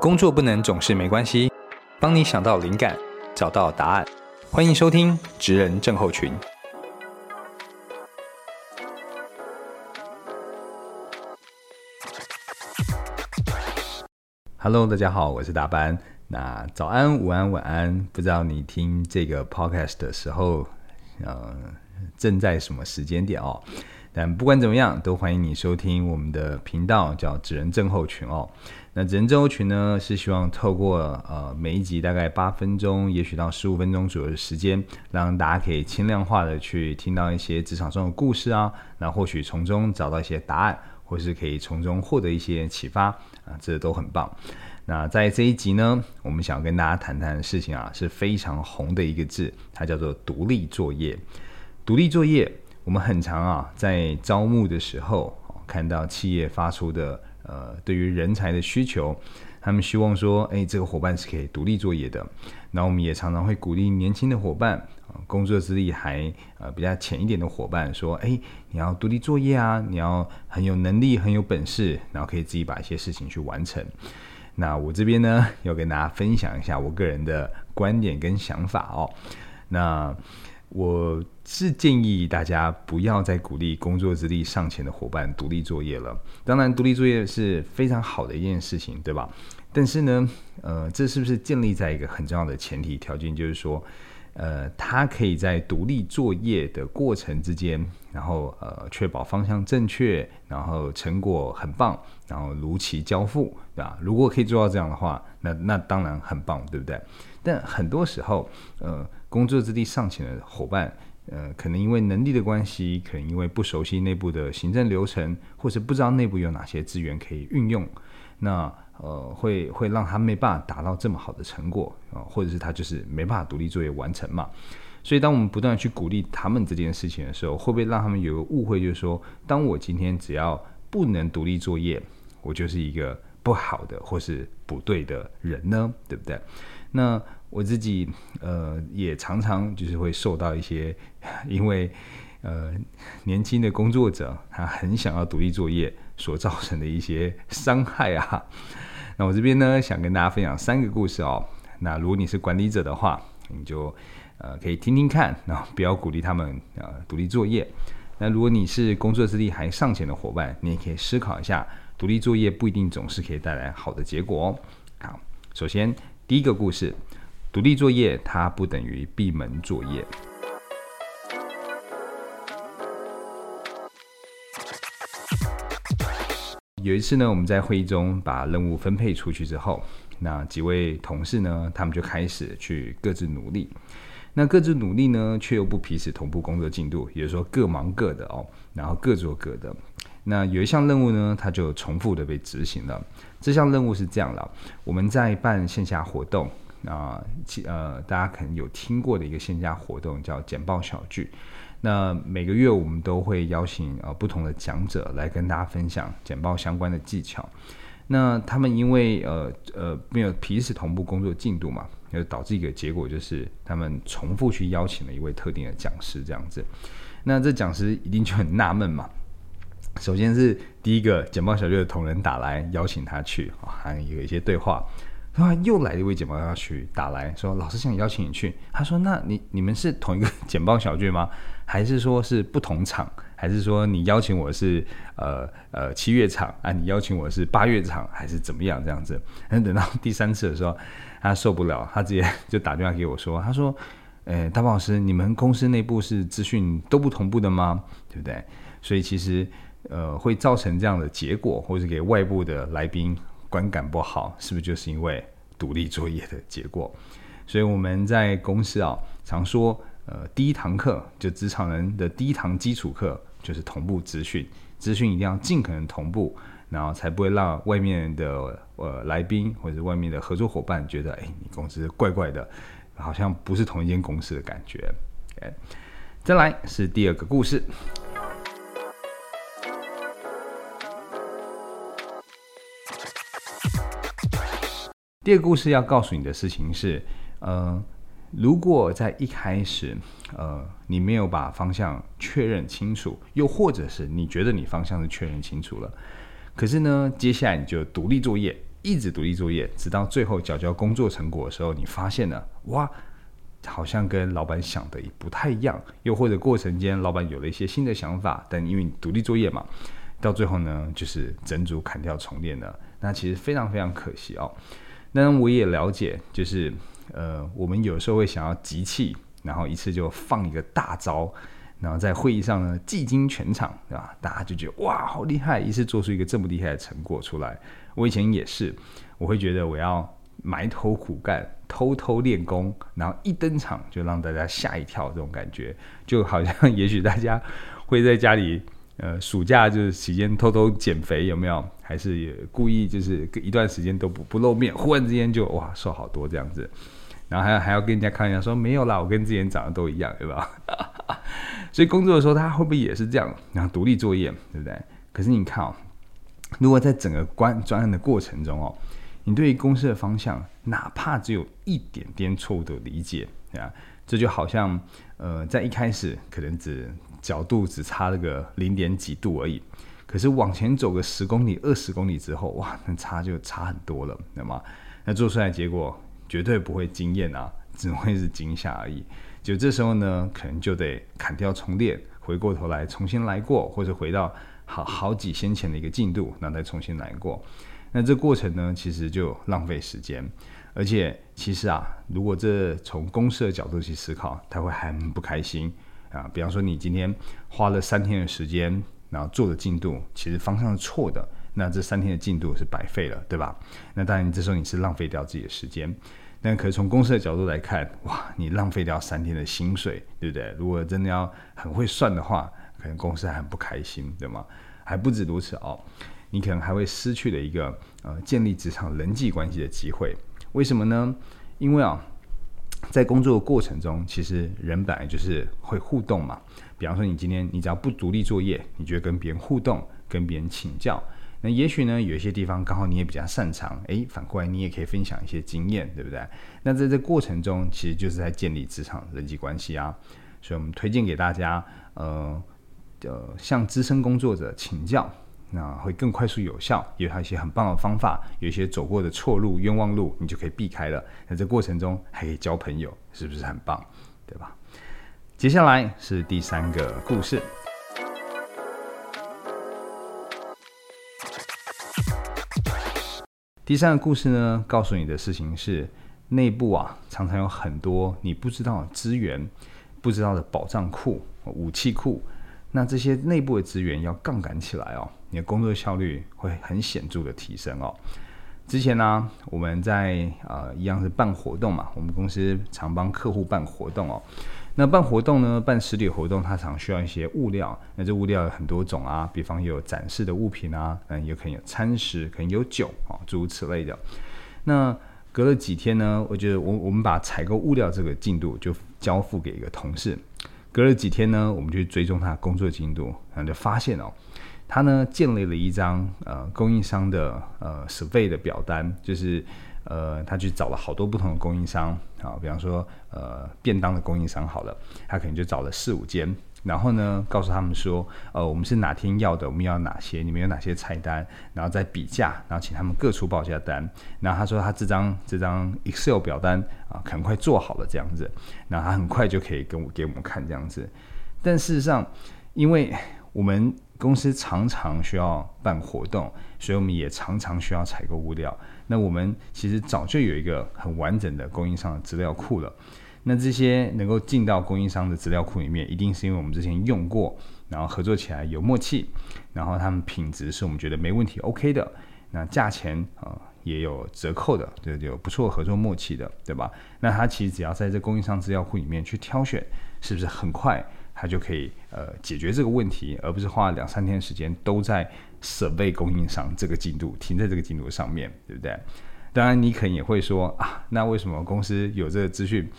工作不能总是没关系，帮你想到灵感，找到答案。欢迎收听《职人症候群》。Hello，大家好，我是大班。那早安、午安、晚安，不知道你听这个 Podcast 的时候，呃，正在什么时间点哦？但不管怎么样，都欢迎你收听我们的频道，叫“纸人症候群”哦。那“纸人症候群”呢，是希望透过呃每一集大概八分钟，也许到十五分钟左右的时间，让大家可以轻量化的去听到一些职场中的故事啊，那或许从中找到一些答案，或是可以从中获得一些启发啊，这都很棒。那在这一集呢，我们想跟大家谈谈的事情啊，是非常红的一个字，它叫做“独立作业”。独立作业。我们很常啊，在招募的时候，看到企业发出的呃，对于人才的需求，他们希望说，哎，这个伙伴是可以独立作业的。那我们也常常会鼓励年轻的伙伴，工作资历还呃比较浅一点的伙伴，说，哎，你要独立作业啊，你要很有能力、很有本事，然后可以自己把一些事情去完成。那我这边呢，要跟大家分享一下我个人的观点跟想法哦。那我是建议大家不要再鼓励工作资历尚浅的伙伴独立作业了。当然，独立作业是非常好的一件事情，对吧？但是呢，呃，这是不是建立在一个很重要的前提条件，就是说，呃，他可以在独立作业的过程之间，然后呃，确保方向正确，然后成果很棒，然后如期交付，对吧？如果可以做到这样的话，那那当然很棒，对不对？但很多时候，呃。工作之地尚浅的伙伴，呃，可能因为能力的关系，可能因为不熟悉内部的行政流程，或是不知道内部有哪些资源可以运用，那呃，会会让他没办法达到这么好的成果啊，或者是他就是没办法独立作业完成嘛。所以，当我们不断去鼓励他们这件事情的时候，会不会让他们有个误会，就是说，当我今天只要不能独立作业，我就是一个不好的或是不对的人呢？对不对？那我自己呃也常常就是会受到一些，因为呃年轻的工作者他很想要独立作业所造成的一些伤害啊。那我这边呢想跟大家分享三个故事哦。那如果你是管理者的话，你就呃可以听听看，然后不要鼓励他们呃独立作业。那如果你是工作资历还尚浅的伙伴，你也可以思考一下，独立作业不一定总是可以带来好的结果哦。好，首先第一个故事。独立作业它不等于闭门作业。有一次呢，我们在会议中把任务分配出去之后，那几位同事呢，他们就开始去各自努力。那各自努力呢，却又不彼此同步工作进度，也就是说各忙各的哦，然后各做各的。那有一项任务呢，它就重复的被执行了。这项任务是这样的：我们在办线下活动。啊，呃，大家可能有听过的一个线下活动叫简报小聚。那每个月我们都会邀请呃不同的讲者来跟大家分享简报相关的技巧。那他们因为呃呃没有彼此同步工作进度嘛，就导致一个结果就是他们重复去邀请了一位特定的讲师这样子。那这讲师一定就很纳闷嘛。首先是第一个简报小聚的同仁打来邀请他去啊，还有一些对话。然后，又来一位简报要去打来说，老师想邀请你去。他说：“那你你们是同一个简报小聚吗？还是说是不同场？还是说你邀请我是呃呃七月场啊？你邀请我是八月场，还是怎么样这样子？”那等到第三次的时候，他受不了，他直接就打电话给我说：“他说，呃，大宝老师，你们公司内部是资讯都不同步的吗？对不对？所以其实呃会造成这样的结果，或者给外部的来宾。”观感不好，是不是就是因为独立作业的结果？所以我们在公司啊，常说，呃，第一堂课就职场人的第一堂基础课就是同步资讯，资讯一定要尽可能同步，然后才不会让外面的呃来宾或者外面的合作伙伴觉得，哎，你公司怪怪的，好像不是同一间公司的感觉。哎，再来是第二个故事。第二个故事要告诉你的事情是，呃，如果在一开始，呃，你没有把方向确认清楚，又或者是你觉得你方向是确认清楚了，可是呢，接下来你就独立作业，一直独立作业，直到最后缴交工作成果的时候，你发现了哇，好像跟老板想的也不太一样，又或者过程间老板有了一些新的想法，但因为你独立作业嘛，到最后呢，就是整组砍掉重练了，那其实非常非常可惜哦。那我也了解，就是呃，我们有时候会想要集气，然后一次就放一个大招。然后在会议上呢，技惊全场，对吧？大家就觉得哇，好厉害，一次做出一个这么厉害的成果出来。我以前也是，我会觉得我要埋头苦干，偷偷练功，然后一登场就让大家吓一跳，这种感觉就好像也许大家会在家里，呃，暑假就是期间偷偷减肥，有没有？还是也故意就是一段时间都不不露面，忽然之间就哇瘦好多这样子。然后还要还要跟人家开玩笑说没有啦，我跟之前长得都一样，对吧？所以工作的时候他会不会也是这样？然后独立作业，对不对？可是你看哦，如果在整个关专案的过程中哦，你对于公司的方向哪怕只有一点点错误的理解啊，这就好像呃在一开始可能只角度只差了个零点几度而已，可是往前走个十公里、二十公里之后，哇，那差就差很多了，那么那做出来结果。绝对不会惊艳啊，只会是惊吓而已。就这时候呢，可能就得砍掉重练，回过头来重新来过，或者回到好好几先前的一个进度，然后再重新来过。那这过程呢，其实就浪费时间。而且其实啊，如果这从公司的角度去思考，他会很不开心啊。比方说，你今天花了三天的时间，然后做的进度其实方向是错的。那这三天的进度是白费了，对吧？那当然，这时候你是浪费掉自己的时间。那可是从公司的角度来看，哇，你浪费掉三天的薪水，对不对？如果真的要很会算的话，可能公司还很不开心，对吗？还不止如此哦，你可能还会失去了一个呃建立职场人际关系的机会。为什么呢？因为啊，在工作的过程中，其实人本来就是会互动嘛。比方说，你今天你只要不独立作业，你就会跟别人互动，跟别人请教。那也许呢，有一些地方刚好你也比较擅长，诶，反过来你也可以分享一些经验，对不对？那在这过程中，其实就是在建立职场人际关系啊。所以我们推荐给大家，呃，呃，向资深工作者请教，那会更快速有效，有它一些很棒的方法，有一些走过的错路、冤枉路，你就可以避开了。那这过程中还可以交朋友，是不是很棒？对吧？接下来是第三个故事。第三个故事呢，告诉你的事情是，内部啊常常有很多你不知道的资源，不知道的宝藏库、武器库。那这些内部的资源要杠杆起来哦，你的工作效率会很显著的提升哦。之前呢，我们在呃一样是办活动嘛，我们公司常帮客户办活动哦。那办活动呢？办实体活动，它常需要一些物料。那这物料有很多种啊，比方有展示的物品啊，嗯，也可能有餐食，可能有酒啊，诸如此类的。那隔了几天呢？我觉得我我们把采购物料这个进度就交付给一个同事。隔了几天呢，我们就追踪他工作进度，然后就发现哦，他呢建立了一张呃供应商的呃 survey 的表单，就是。呃，他去找了好多不同的供应商啊，比方说呃便当的供应商好了，他可能就找了四五间，然后呢告诉他们说，呃我们是哪天要的，我们要哪些，你们有哪些菜单，然后再比价，然后请他们各出报价单，然后他说他这张这张 Excel 表单啊，很快做好了这样子，然后他很快就可以跟我给我们看这样子，但事实上，因为我们公司常常需要办活动，所以我们也常常需要采购物料。那我们其实早就有一个很完整的供应商的资料库了。那这些能够进到供应商的资料库里面，一定是因为我们之前用过，然后合作起来有默契，然后他们品质是我们觉得没问题 OK 的，那价钱啊也有折扣的，就有不错合作默契的，对吧？那他其实只要在这供应商资料库里面去挑选，是不是很快他就可以呃解决这个问题，而不是花两三天时间都在。设备供应商这个进度停在这个进度上面对不对？当然你可能也会说啊，那为什么公司有这个资讯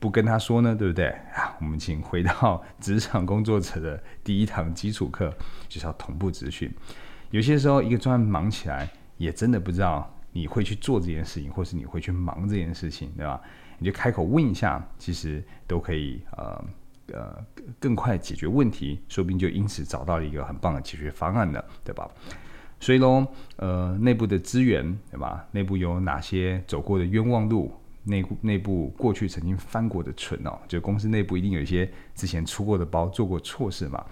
不跟他说呢？对不对啊？我们请回到职场工作者的第一堂基础课，就是要同步资讯。有些时候一个专案忙起来，也真的不知道你会去做这件事情，或是你会去忙这件事情，对吧？你就开口问一下，其实都可以呃。呃，更快解决问题，说不定就因此找到了一个很棒的解决方案了，对吧？所以喽，呃，内部的资源对吧？内部有哪些走过的冤枉路？内部内部过去曾经翻过的存哦，就公司内部一定有一些之前出过的包、做过错事嘛。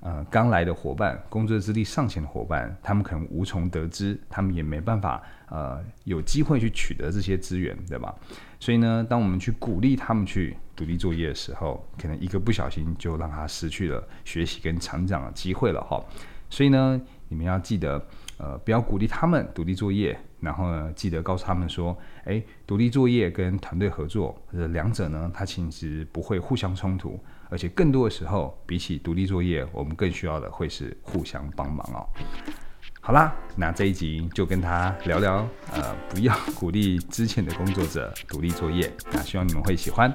呃，刚来的伙伴，工作资历尚浅的伙伴，他们可能无从得知，他们也没办法呃有机会去取得这些资源，对吧？所以呢，当我们去鼓励他们去独立作业的时候，可能一个不小心就让他失去了学习跟成长的机会了哈。所以呢，你们要记得，呃，不要鼓励他们独立作业，然后呢，记得告诉他们说，诶，独立作业跟团队合作，这两者呢，它其实不会互相冲突。而且更多的时候，比起独立作业，我们更需要的会是互相帮忙哦。好啦，那这一集就跟他聊聊，呃，不要鼓励之前的工作者独立作业。那希望你们会喜欢。